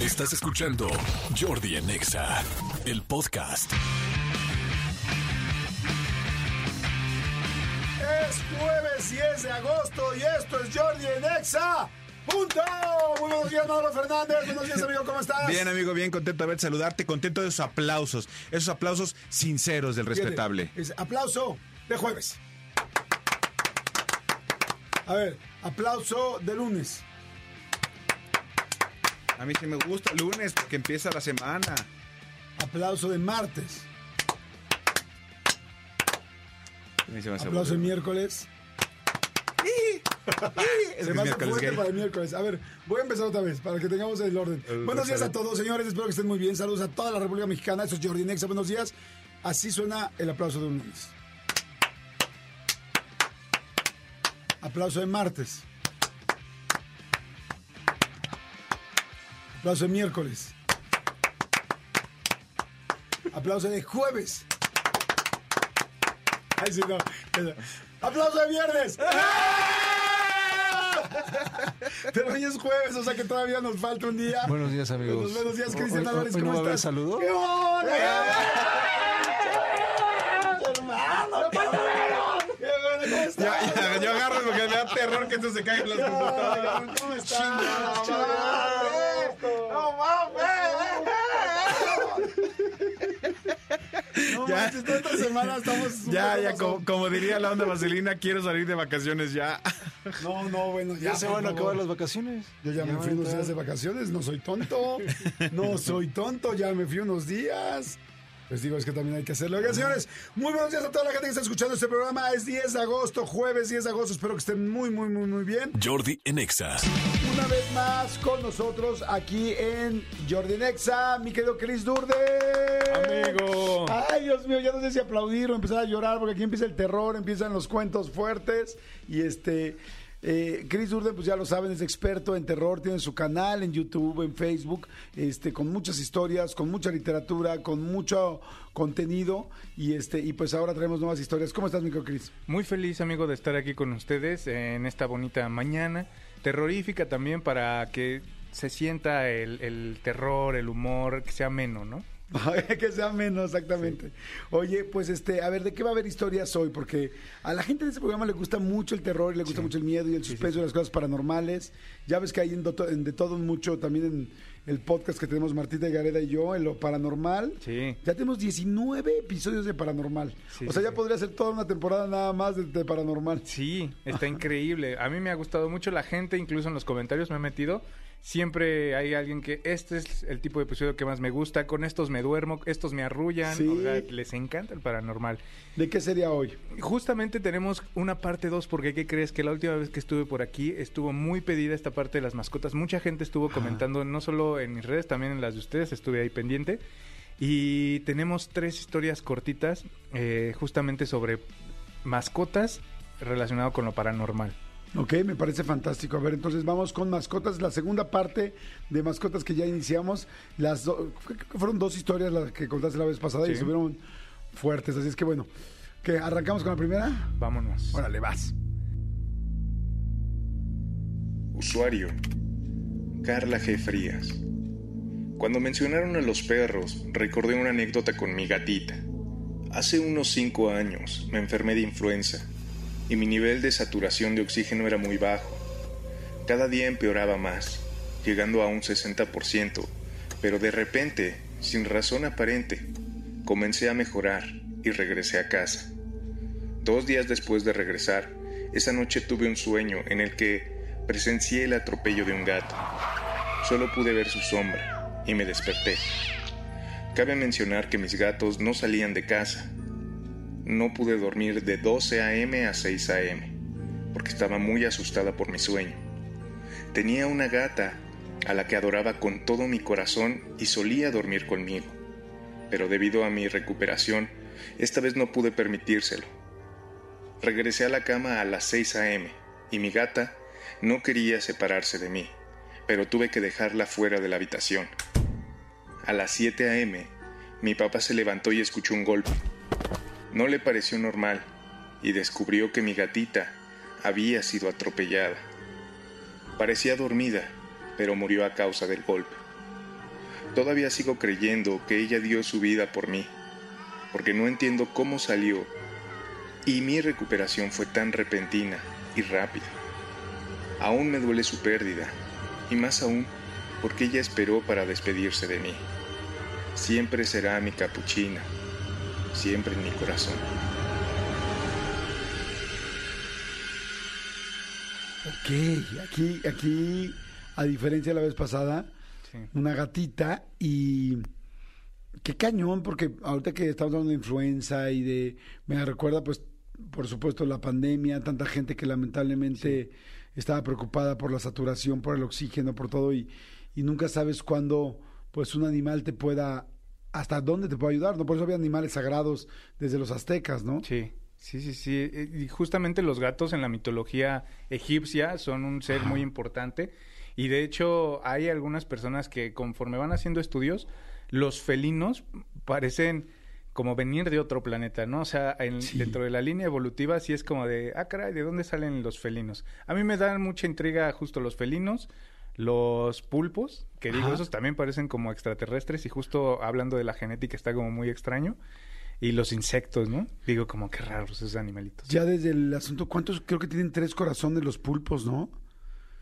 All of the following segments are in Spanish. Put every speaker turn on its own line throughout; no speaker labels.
Estás escuchando Jordi en Exa, el podcast.
Es jueves 10 de agosto y esto es Jordi en Exa. ¡Punto! Muy buenos días, Mauro Fernández. Buenos días, amigo. ¿Cómo estás?
Bien, amigo, bien contento de ver saludarte, contento de esos aplausos, esos aplausos sinceros del respetable.
es aplauso de jueves. A ver, aplauso de lunes.
A mí sí me gusta el lunes porque empieza la semana.
Aplauso de martes.
A mí se me hace
Aplauso de miércoles.
Es
Se me hace
miércoles
fuerte
gay.
para el miércoles. A ver, voy a empezar otra vez para que tengamos el orden.
El
Buenos días a todos, señores. Espero que estén muy bien. Saludos a toda la República Mexicana. Eso es Jordi Nexa. Buenos días. Así suena el aplauso de un lunes. Aplauso de martes. Aplauso de miércoles. Aplauso de jueves. Ay, sí, no. Aplauso de viernes. Pero hoy es jueves, o sea que todavía nos falta un día.
Buenos días, amigos.
Buenos, buenos días, Cristian Álvarez.
no
¿Cómo
a haber
estás?
saludo?
¡Qué onda! ¡Hermano, qué bueno!
Ya, yo agarro porque me da terror que esto se caiga en las computadoras.
¿Cómo estás?
No
No
Ya.
manches, esta semana estamos...
Ya, ya, como, como diría la onda vaselina, quiero salir de vacaciones ya.
No, no, bueno, ya,
Ya se van a acabar las vacaciones.
Yo ya, me fui unos días de vacaciones, no soy tonto. No soy tonto, ya me fui unos días. Pues digo, es que también hay que hacerlo. Oigan, señores, muy buenos días a toda la gente que está escuchando este programa. Es 10 de agosto, jueves 10 de agosto. Espero que estén muy, muy, muy, muy bien.
Jordi en Exa.
Una vez más con nosotros aquí en Jordi Nexa, mi querido Chris Durde.
Amigo.
Ay, Dios mío, ya no sé si aplaudir o empezar a llorar porque aquí empieza el terror, empiezan los cuentos fuertes. Y este, eh, Chris Durden, pues ya lo saben, es experto en terror, tiene su canal en YouTube, en Facebook, este, con muchas historias, con mucha literatura, con mucho contenido. Y este, y pues ahora traemos nuevas historias. ¿Cómo estás, micro Chris?
Muy feliz, amigo, de estar aquí con ustedes en esta bonita mañana. Terrorífica también para que se sienta el, el terror, el humor, que sea ameno, ¿no?
que sea menos, exactamente. Oye, pues este, a ver, ¿de qué va a haber historias hoy? Porque a la gente de este programa le gusta mucho el terror, y le gusta mucho el miedo y el suspenso y las cosas paranormales. Ya ves que hay en, de todo mucho, también en el podcast que tenemos Martita y Gareda y yo, en lo paranormal.
Sí.
Ya tenemos 19 episodios de paranormal.
Sí,
o sea,
sí,
ya
sí.
podría ser toda una temporada nada más de, de paranormal.
Sí, está increíble. A mí me ha gustado mucho la gente, incluso en los comentarios me he metido. Siempre hay alguien que este es el tipo de episodio que más me gusta. Con estos me duermo, estos me arrullan.
Sí.
O sea, les encanta el paranormal.
¿De qué sería hoy?
Justamente tenemos una parte 2 porque ¿qué crees? Que la última vez que estuve por aquí estuvo muy pedida esta parte de las mascotas. Mucha gente estuvo comentando, no solo en mis redes, también en las de ustedes, estuve ahí pendiente. Y tenemos tres historias cortitas eh, justamente sobre mascotas relacionado con lo paranormal.
Ok, me parece fantástico. A ver, entonces vamos con mascotas. La segunda parte de mascotas que ya iniciamos. Las do- fueron dos historias las que contaste la vez pasada y estuvieron fuertes. Así es que bueno, que arrancamos con la primera.
Vámonos.
Órale, vas.
Usuario. Carla G. Frías. Cuando mencionaron a los perros, recordé una anécdota con mi gatita. Hace unos cinco años me enfermé de influenza y mi nivel de saturación de oxígeno era muy bajo. Cada día empeoraba más, llegando a un 60%, pero de repente, sin razón aparente, comencé a mejorar y regresé a casa. Dos días después de regresar, esa noche tuve un sueño en el que presencié el atropello de un gato. Solo pude ver su sombra y me desperté. Cabe mencionar que mis gatos no salían de casa. No pude dormir de 12 a.m. a 6 a.m. porque estaba muy asustada por mi sueño. Tenía una gata a la que adoraba con todo mi corazón y solía dormir conmigo. Pero debido a mi recuperación, esta vez no pude permitírselo. Regresé a la cama a las 6 a.m. y mi gata no quería separarse de mí, pero tuve que dejarla fuera de la habitación. A las 7 a.m., mi papá se levantó y escuchó un golpe. No le pareció normal y descubrió que mi gatita había sido atropellada. Parecía dormida, pero murió a causa del golpe. todavía sigo creyendo que ella dio su vida por mí, porque no entiendo cómo salió y mi recuperación fue tan repentina y rápida. Aún me duele su pérdida, y más aún porque ella esperó para despedirse de mí. Siempre será mi capuchina, siempre en mi corazón.
Ok, aquí, aquí, a diferencia de la vez pasada,
Sí.
una gatita y qué cañón, porque ahorita que estamos hablando de influenza y de, me recuerda pues, por supuesto, la pandemia, tanta gente que lamentablemente estaba preocupada por la saturación, por el oxígeno, por todo y, y nunca sabes cuándo pues un animal te pueda, hasta dónde te puede ayudar, ¿no? Por eso había animales sagrados desde los aztecas, ¿no?
Sí, sí, sí, sí. Eh, Y justamente los gatos en la mitología egipcia son un ser muy importante. Y de hecho hay algunas personas que conforme van haciendo estudios, los felinos parecen como venir de otro planeta, ¿no? O sea, en-
Sí.
dentro de la línea evolutiva sí es como de, ah, caray, ¿de dónde salen los felinos? A mí me dan mucha intriga justo los felinos, los pulpos, que digo,
Ajá.
esos también parecen como extraterrestres y justo hablando de la genética está como muy extraño. Y los insectos, ¿no? Digo, como que raros esos animalitos.
Ya desde el asunto, ¿cuántos? Creo que tienen tres corazones los pulpos, ¿no?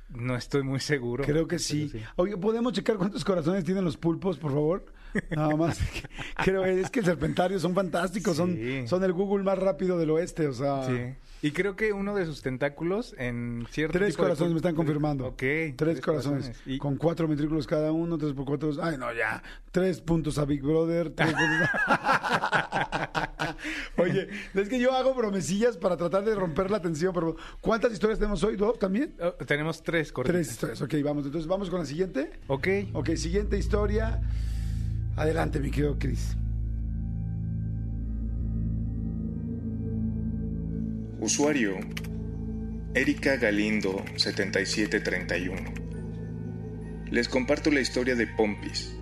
No estoy muy seguro.
Creo que
pero
sí. Oye, ¿podemos checar cuántos corazones tienen los pulpos, por favor? Nada más. Creo es que el serpentario son fantásticos,
Sí.
son, son el Google más rápido del oeste, o sea.
Sí. Y creo que uno de sus tentáculos en cierto
Tres
tipo
corazones me están confirmando.
Ok.
Tres, corazones.
Y
Con cuatro ventrículos cada uno, tres por cuatro. Ay, no, ya. Tres puntos a Big Brother. tres puntos a- Oye, es que yo hago bromesillas para tratar de romper la tensión, pero ¿cuántas historias tenemos hoy? ¿Dos también?
Oh, tenemos tres cortitas.
Tres historias. Ok, vamos. Entonces, vamos con la siguiente.
Ok.
Ok, siguiente historia. Adelante, mi querido Chris.
Usuario Erika Galindo 7731. Les comparto la historia de Pompis.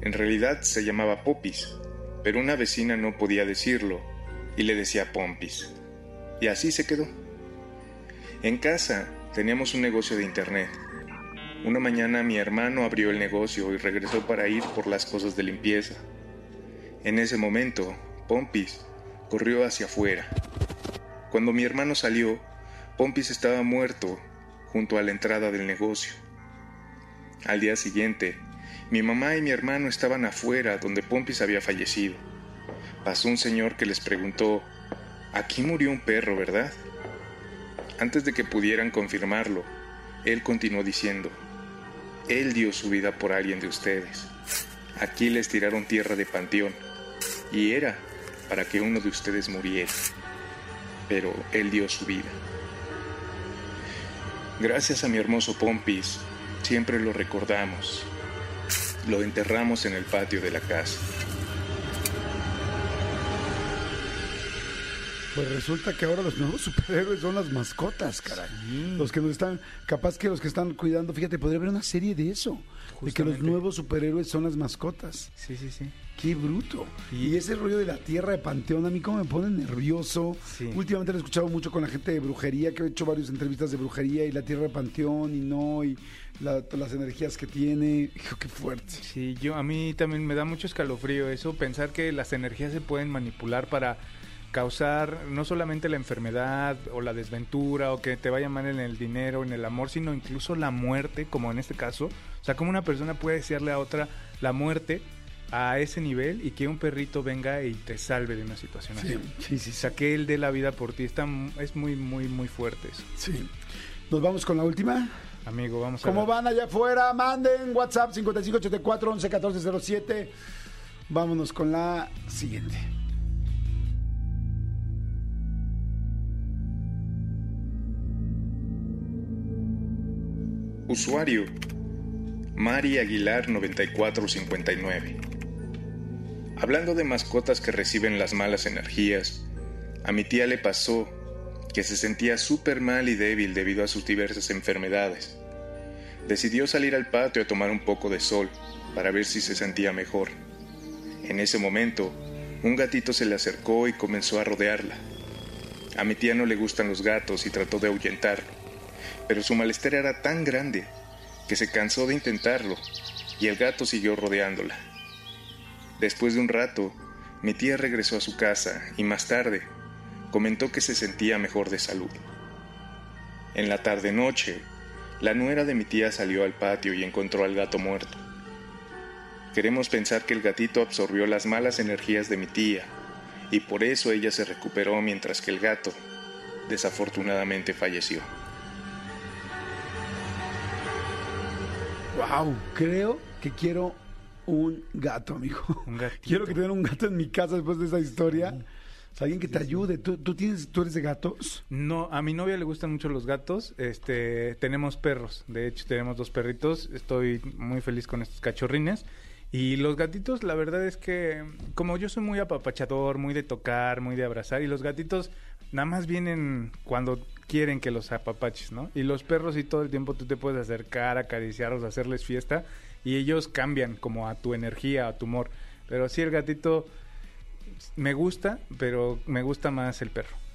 En realidad se llamaba Popis, pero una vecina no podía decirlo y le decía Pompis. Y así se quedó. En casa teníamos un negocio de internet. Una mañana mi hermano abrió el negocio y regresó para ir por las cosas de limpieza. En ese momento, Pompis corrió hacia afuera. Cuando mi hermano salió, Pompis estaba muerto junto a la entrada del negocio. Al día siguiente, mi mamá y mi hermano estaban afuera donde Pompis había fallecido. Pasó un señor que les preguntó, aquí murió un perro, ¿verdad? Antes de que pudieran confirmarlo, él continuó diciendo, él dio su vida por alguien de ustedes. Aquí les tiraron tierra de panteón, y era para que uno de ustedes muriera pero él dio su vida. Gracias a mi hermoso Pompis, siempre lo recordamos. Lo enterramos en el patio de la casa.
Pues resulta que ahora los nuevos superhéroes son las mascotas, caray. Los que nos están, capaz que los que están cuidando, fíjate, podría haber una serie de eso. De que los
Justamente.
nuevos superhéroes son las mascotas.
Sí, sí, sí.
Qué bruto. Y,
Y-
ese rollo de la tierra de Panteón, a mí como me pone nervioso.
Sí.
Últimamente lo he escuchado mucho con la gente de brujería, que he hecho varias entrevistas de brujería y la tierra de Panteón y no, y la- las energías que tiene. Hijo, qué fuerte.
Sí, yo a mí también me da mucho escalofrío eso, pensar que las energías se pueden manipular para causar no solamente la enfermedad o la desventura o que te vaya mal en el dinero, en el amor, sino incluso la muerte, como en este caso. O sea, como una persona puede desearle a otra la muerte a ese nivel y que un perrito venga y te salve de una situación
Sí,
así.
sí, sí,
O sea, que él dé la vida por ti. Está, es muy, muy, muy fuerte eso.
sí. Nos vamos con la última.
Amigo, vamos a
¿Cómo
ver.
van allá afuera? Manden WhatsApp 5584 11 14 07. Vámonos con la siguiente.
Usuario Mari Aguilar 9459. Hablando de mascotas que reciben las malas energías, a mi tía le pasó que se sentía súper mal y débil debido a sus diversas enfermedades. Decidió salir al patio a tomar un poco de sol para ver si se sentía mejor. En ese momento, un gatito se le acercó y comenzó a rodearla. A mi tía no le gustan los gatos y trató de ahuyentarlo, pero su malestar era tan grande que se cansó de intentarlo y el gato siguió rodeándola. Después de un rato, mi tía regresó a su casa y más tarde comentó que se sentía mejor de salud. En la tarde-noche, la nuera de mi tía salió al patio y encontró al gato muerto. Queremos pensar que el gatito absorbió las malas energías de mi tía y por eso ella se recuperó mientras que el gato desafortunadamente falleció.
Wow, creo que quiero un gato, amigo.
Un.
Quiero que tengan un gato en mi casa después de esa historia. O sea, alguien que te ayude. ¿Tú, tú tienes, ¿Tú eres de gatos?
No, a mi novia le gustan mucho los gatos. Este, tenemos perros. De hecho, tenemos dos perritos. Estoy muy feliz con estos cachorrines. Y los gatitos, la verdad es que, como yo soy muy apapachador, muy de tocar, muy de abrazar, y los gatitos nada más vienen cuando quieren que los apapaches, ¿no? Y los perros y todo el tiempo tú te puedes acercar, acariciarlos, hacerles fiesta, y ellos cambian como a tu energía, a tu humor. Pero sí, el gatito me gusta, pero me gusta más el perro.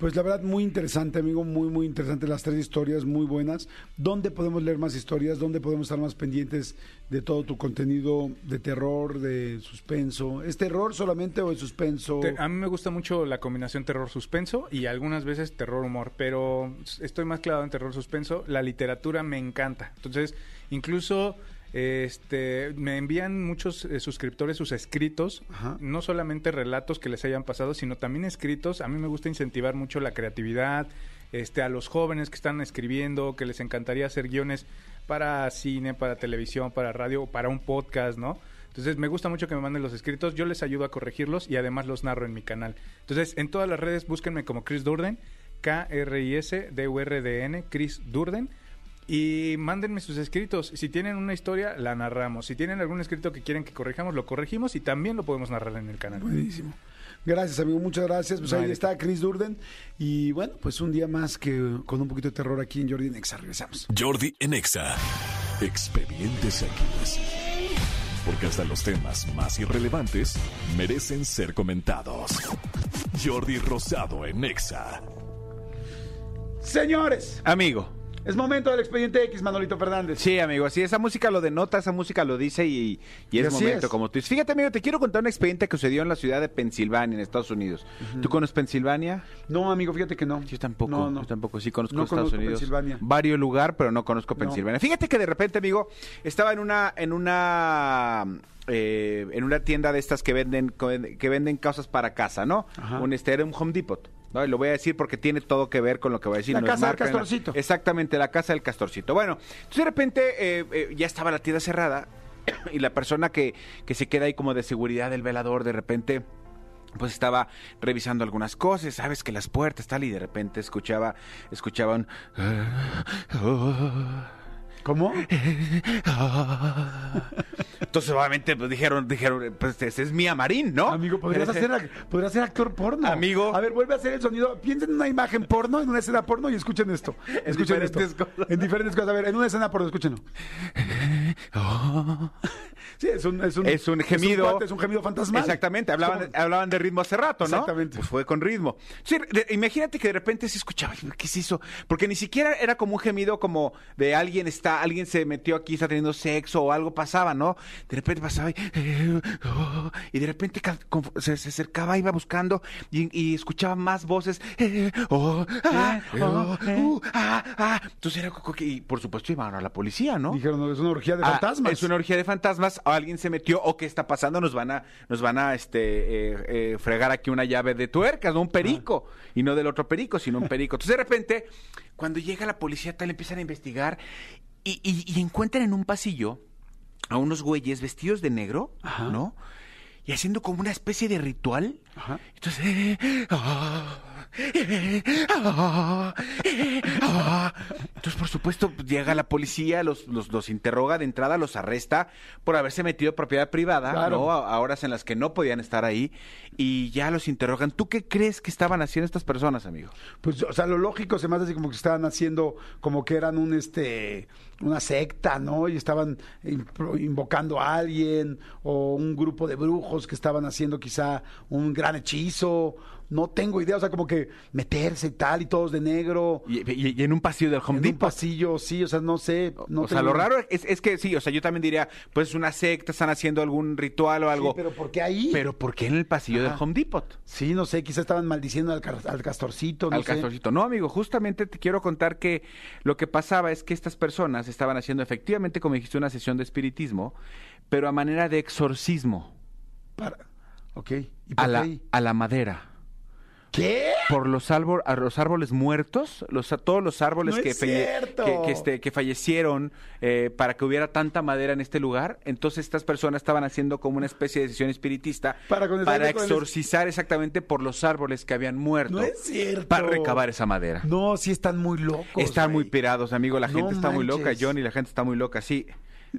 Pues la verdad, muy interesante, amigo, muy, muy interesante. Las tres historias muy buenas. ¿Dónde podemos leer más historias? ¿Dónde podemos estar más pendientes de todo tu contenido de terror, de suspenso? ¿Es terror solamente o es suspenso?
A mí me gusta mucho la combinación terror-suspenso y algunas veces terror-humor, pero estoy más clavado en terror-suspenso. La literatura me encanta. Entonces, incluso este, me envían muchos eh, suscriptores sus escritos,
Ajá.
no solamente relatos que les hayan pasado, sino también escritos. A mí me gusta incentivar mucho la creatividad, este, a los jóvenes que están escribiendo, que les encantaría hacer guiones para cine, para televisión, para radio, para un podcast, ¿no? Entonces me gusta mucho que me manden los escritos, yo les ayudo a corregirlos y además los narro en mi canal. Entonces en todas las redes búsquenme como Chris Durden, K-R-I-S-D-U-R-D-N, Chris Durden. Y mándenme sus escritos. Si tienen una historia, la narramos. Si tienen algún escrito que quieren que corrijamos, lo corregimos y también lo podemos narrar en el canal.
Buenísimo. Gracias, amigo. Muchas gracias. Pues ahí está Chris Durden. Y bueno, pues un día más que con un poquito de terror aquí en Jordi Nexa. Regresamos.
Jordi en Exa. Expedientes X. Porque hasta los temas más irrelevantes merecen ser comentados. Jordi Rosado en Exa.
Señores,
Amigo.
Es momento del expediente X, Manolito Fernández.
Sí, amigo, así esa música lo denota, esa música lo dice y, y es momento
es.
como tú dices. Fíjate, amigo, te quiero contar un expediente que sucedió en la ciudad de Pensilvania, en Estados Unidos. ¿Tú conoces Pensilvania?
No, amigo, fíjate que no.
Yo tampoco,
No, no.
yo tampoco, sí conozco
No
Estados
conozco
Unidos.
Pensilvania.
Varios lugar, pero no conozco
No.
Pensilvania. Fíjate que de repente, amigo, estaba en una, en una, eh, en una tienda de estas que venden, que venden cosas para casa, ¿no?
Ajá.
Un este era un Home Depot. ¿No? Y lo voy a decir porque tiene todo que ver con lo que voy a decir.
La
no
casa del Castorcito.
Exactamente, la casa del castorcito. Bueno, entonces de repente eh, eh, ya estaba la tienda cerrada y la persona que, que se queda ahí como de seguridad del velador de repente pues estaba revisando algunas cosas, sabes que las puertas tal y de repente escuchaba escuchaba un
¿Cómo?
Entonces obviamente pues dijeron dijeron pues ese es Mía Marín, ¿no?
Amigo, podrías hacer, podrías ser actor porno.
Amigo.
A ver, vuelve a hacer el sonido. Piensen en una imagen porno, en una escena porno y escuchen esto. Escuchen esto.
diferentes cosas.
En diferentes cosas. A ver, en una escena porno, escúchenlo. Sí, es un, es un,
Es un gemido.
cuate, Es un, gemido fantasmal.
Exactamente, hablaban,
como-
hablaban de ritmo hace rato, ¿no?
Exactamente.
Pues fue con ritmo. Sí, de- imagínate que de repente se escuchaba, ¿qué se hizo? Porque ni siquiera era como un gemido como de alguien está, alguien se metió aquí, está teniendo sexo o algo pasaba, ¿no? De repente pasaba y, y de repente se, se acercaba, iba buscando y, y escuchaba más voces. eh, oh, ah,
Eh,
oh,
eh.
uh, ah, ah. Entonces era y por supuesto iban a la policía, ¿no?
Dijeron, no, es una orgía de
Ah,
fantasmas.
es una orgía de fantasmas. O alguien se metió o qué está pasando. Nos van a, nos van a, este, eh, eh, fregar aquí una llave de tuercas, no un perico y no del otro perico, sino un perico. Entonces de repente, cuando llega la policía tal empiezan a investigar y, y- y encuentran en un pasillo a unos güeyes vestidos de negro,
Ajá.
¿no? Y haciendo como una especie de ritual.
Ajá.
Entonces, eh, ah, ah, ah. Entonces por supuesto pues, llega la policía, los, los, los interroga de entrada, los arresta por haberse metido en propiedad privada,
Claro.
¿no? A, a horas en las que no podían estar ahí y ya los interrogan. ¿Tú qué crees que estaban haciendo estas personas, amigo?
Pues, o sea, lo lógico se me hace así como que estaban haciendo, como que eran un, este, una secta, ¿no? Y estaban invocando a alguien, o un grupo de brujos que estaban haciendo quizá un gran hechizo, no tengo idea, o sea, como que meterse y tal, y todos de negro.
Y, y- y en un pasillo del Home
en un
Depot.
pasillo, sí, o sea, no sé. No
o sea,
tengo-
lo raro es, es que sí, o sea, yo también diría, pues es una secta, están haciendo algún ritual o
Sí,
algo.
pero ¿por qué ahí?
Pero ¿por qué en el pasillo
Ajá.
del Home Depot?
Sí, no sé, quizás estaban maldiciendo al, castorcito, no
al
sé.
castorcito. No, amigo, justamente te quiero contar que lo que pasaba es que estas personas estaban haciendo efectivamente, como dijiste, una sesión de espiritismo, pero a manera de exorcismo
Para- Ok. ¿Y
a
por qué
la,
ahí?
a la madera.
¿Qué?
Por los, árbol, a los árboles muertos, los, a todos los árboles
No
que,
es
falle-
cierto.
que, que, este, que fallecieron eh, para que hubiera tanta madera en este lugar. Entonces estas personas estaban haciendo como una especie de sesión espiritista
Para
para
el-
exorcizar exactamente por los árboles que habían muerto.
No es cierto.
Para recabar esa madera.
No, sí están muy locos.
Están muy pirados, amigo. La
No
gente está muy loca. Johnny. La gente está muy loca, sí.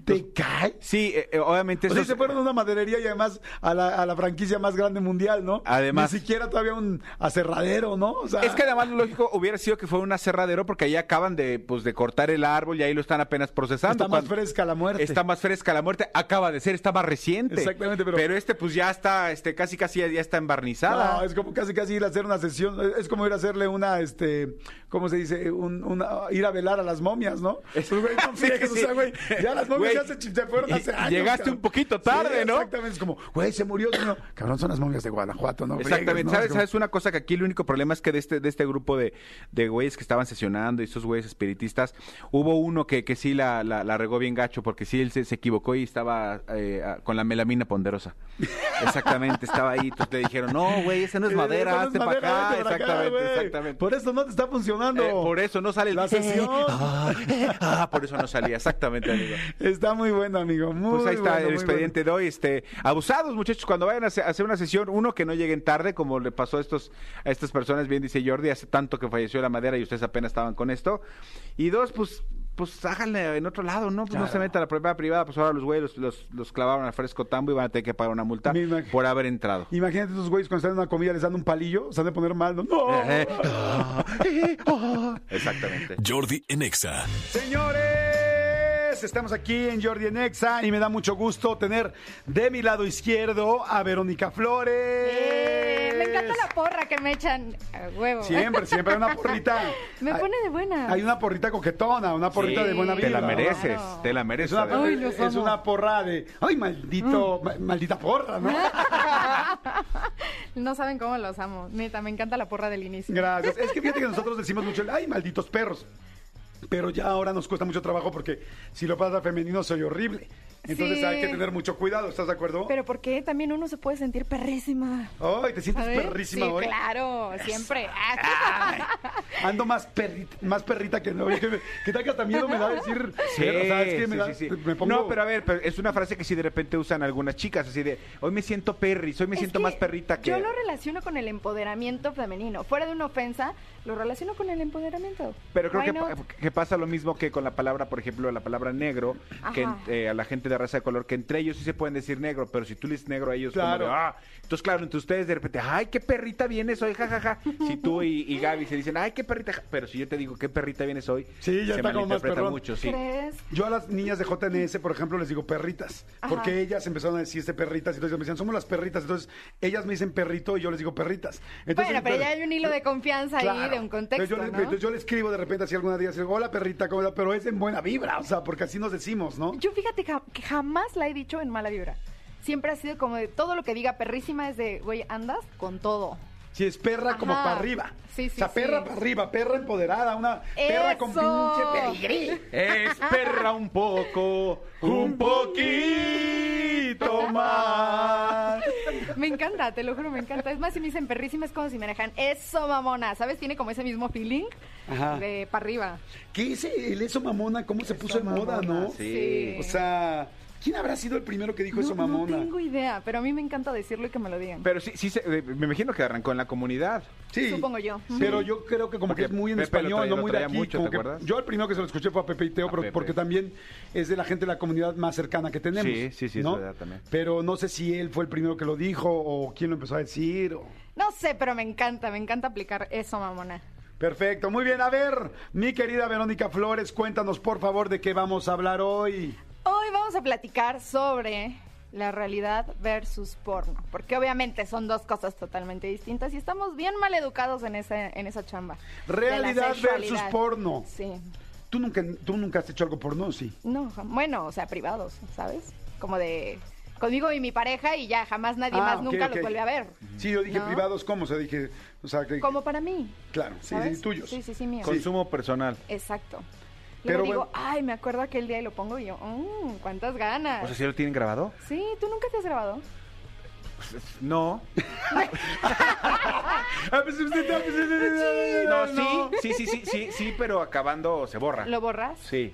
¿Te cae?
Sí, eh, eh, obviamente
O sea, se fueron a una maderería y además a la, a la franquicia más grande mundial, ¿no?
Además-
Ni siquiera todavía un aserradero, ¿no? O sea,
Es que además lo lógico hubiera sido que fue un aserradero porque ahí acaban de, pues, de cortar el árbol y ahí lo están apenas procesando.
está más fresca la muerte.
Está más fresca la muerte, acaba de ser, está más reciente.
Exactamente, pero-
este pues ya está, este, casi casi ya está embarnizada.
No, es como casi casi ir a hacer una sesión, es como ir a hacerle una, este, ¿cómo se dice? Un- una, ir a velar a las momias, ¿no? Pues, güey, no
Sí,
o sea, güey, ya las momias ya se, ch- se fueron hace años.
llegaste
cabrón.
un poquito tarde,
Sí,
¿no?
Exactamente, es como, güey, se murió. No, cabrón, son las momias de Guanajuato, ¿no? Friegues,
Exactamente.
¿no?
¿Sabes,
como-
¿Sabes una cosa? Que aquí el único problema es que de este, de este grupo de, de güeyes que estaban sesionando y estos güeyes espiritistas, hubo uno que, que sí la, la, la regó bien gacho porque sí él se, se equivocó y estaba eh, con la melamina ponderosa. Exactamente, estaba ahí. Entonces le dijeron, no, güey, esa no es madera, hazte para acá. Exactamente, exactamente.
Por eso no te está funcionando.
Eh, por eso no sale el
La sesión.
Ah, ah, por eso no salía, exactamente, amigo.
Está muy bueno, amigo. Muy
Pues ahí está
bueno,
el expediente de hoy. Este, abusados, muchachos, cuando vayan a hacer- a hacer una sesión, uno que no lleguen tarde, como le pasó a estos, a estas personas, bien dice Jordi, hace tanto que falleció la madera y ustedes apenas estaban con esto. Y dos, pues, pues háganle en otro lado, ¿no? Pues no se metan a la propiedad privada, pues ahora los güeyes los, los, los clavaron al fresco tambo y van a tener que pagar una multa por haber entrado.
Imagínate esos güeyes cuando están en una comida les dan un palillo, se han de poner mal, ¿no? ¡No!
Eh, ah, eh, ah. Exactamente.
Jordi en Exa.
Señores, estamos aquí en Jordi en Exa y me da mucho gusto tener de mi lado izquierdo a Verónica Flores.
Eh, me encanta la porra que me echan a huevo.
Siempre, siempre hay una porrita.
Me pone de buena.
Hay una porrita coquetona, una porrita
Sí,
de buena vida.
Te la mereces,
Claro.
te la
Es
mereces.
una,
Adela.
Ay, los
es una porra de. ¡Ay, maldito! ma- Maldita porra, ¿no?
No saben cómo los amo. Neta, me encanta la porra del inicio.
Gracias. Es que fíjate que nosotros decimos mucho, ¡ay, malditos perros! Pero ya ahora nos cuesta mucho trabajo porque si lo pasa femenino soy horrible. Entonces
Sí.
hay que tener mucho cuidado, ¿estás de acuerdo?
Pero ¿por qué también uno se puede sentir perrísima?
¡Ay, te sientes perrísima
sí,
hoy!
claro, siempre.
Ay, ando más perrita, más perrita que no. Que, me- que tal que hasta miedo me da decir.
Sí,
pero, ¿sabes qué?
sí,
Me da-
sí, sí.
me pongo-
No, pero a ver, pero es una frase que sí de repente usan algunas chicas, así de, hoy me siento perris, hoy me
Es
siento
que
más perrita que...
Yo lo relaciono con el empoderamiento femenino. Fuera de una ofensa, lo relaciono con el empoderamiento.
Pero creo que, que pasa lo mismo que con la palabra, por ejemplo, la palabra negro, que eh, a la gente de raza de color, que entre ellos sí se pueden decir negro, pero si tú le dices negro a ellos, como
Claro.
de, ah, entonces claro, entre ustedes de repente, ay, qué perrita vienes hoy, jajaja. Si tú y, y Gaby se dicen, ay, qué perrita, ja-", pero si yo te digo, qué perrita vienes hoy,
Sí, ya
se malinterpreta mucho, sí.
¿Crees?
Yo a las niñas de JNS, por ejemplo, les digo perritas.
Ajá.
Porque ellas empezaron a decir este perritas. Y entonces me decían, somos las perritas. Entonces ellas me dicen perrito y yo les digo perritas. Entonces,
bueno, pero ya hay un hilo de confianza ahí, de un contexto,
Entonces yo, entonces yo le escribo de repente así alguna día, así, hola perrita, ¿cómo estás?", pero es en buena vibra, o sea, porque así nos decimos, ¿no?
Yo fíjate ja- jamás la he dicho en mala vibra. Siempre ha sido como de todo lo que diga perrísima es de, güey, andas con todo.
Si es perra como para arriba.
Sí, sí,
O sea, perra para arriba, perra empoderada, una perra con pinche pedigrí.
Es perra un poco, un poquito más.
Me encanta, te lo juro, me encanta. Es más, si me dicen perrísima es como si me dejan eso, mamona. ¿Sabes? Tiene como ese mismo feeling
Ajá.
de para arriba.
¿Qué es el eso mamona? ¿Cómo se puso en moda, no?
Sí.
O sea, ¿quién habrá sido el primero que dijo eso
no, no
mamona?
tengo idea, pero a mí me encanta decirlo y que me lo digan.
Pero sí, sí, se- eh, me imagino que arrancó en la comunidad.
Sí.
Supongo yo.
Pero yo creo que como que es muy en
Pepe lo
español,
traía-
no
lo
muy de
traía
aquí.
mucho,
como
¿te
que-
acuerdas?
yo el primero que se lo escuché fue a Pepe y Teo,
A
pero-
Pepe.
porque también es de la gente de la comunidad más cercana que tenemos.
Sí, sí, sí, es
¿no?
verdad también.
Pero no sé si él fue el primero que lo dijo o quién lo empezó a decir. o-
No sé, pero me encanta, me encanta aplicar eso, mamona.
Perfecto, muy bien. A ver, mi querida Verónica Flores, cuéntanos por favor de qué vamos a hablar hoy.
Vamos a platicar sobre la realidad versus porno. Porque obviamente son dos cosas totalmente distintas y estamos bien mal educados en esa, en esa chamba.
Realidad versus porno.
Sí.
¿Tú nunca, ¿Tú nunca has hecho algo porno? Sí.
No, bueno, o sea, privados, ¿sabes? Como de conmigo y mi pareja y ya jamás nadie
Ah,
más nunca
ok.
los vuelve a ver.
Sí, yo dije
¿No?
privados, ¿cómo? O sea, dije, o sea, que...
Como para mí.
Claro, sí,
¿sabes?
sí, tuyos.
Sí, sí, sí, mío.
Consumo personal.
Exacto.
Pero
digo,
bueno.
ay, me acuerdo aquel día y lo pongo y yo, mmm, cuántas ganas.
O sea, ¿sí lo tienen grabado?
sí, ¿tú nunca te has grabado?
No.
Ah, pues, pues, eh,
No, sí, sí, sí, sí, sí, sí, pero acabando se borra.
¿Lo borras?
Sí.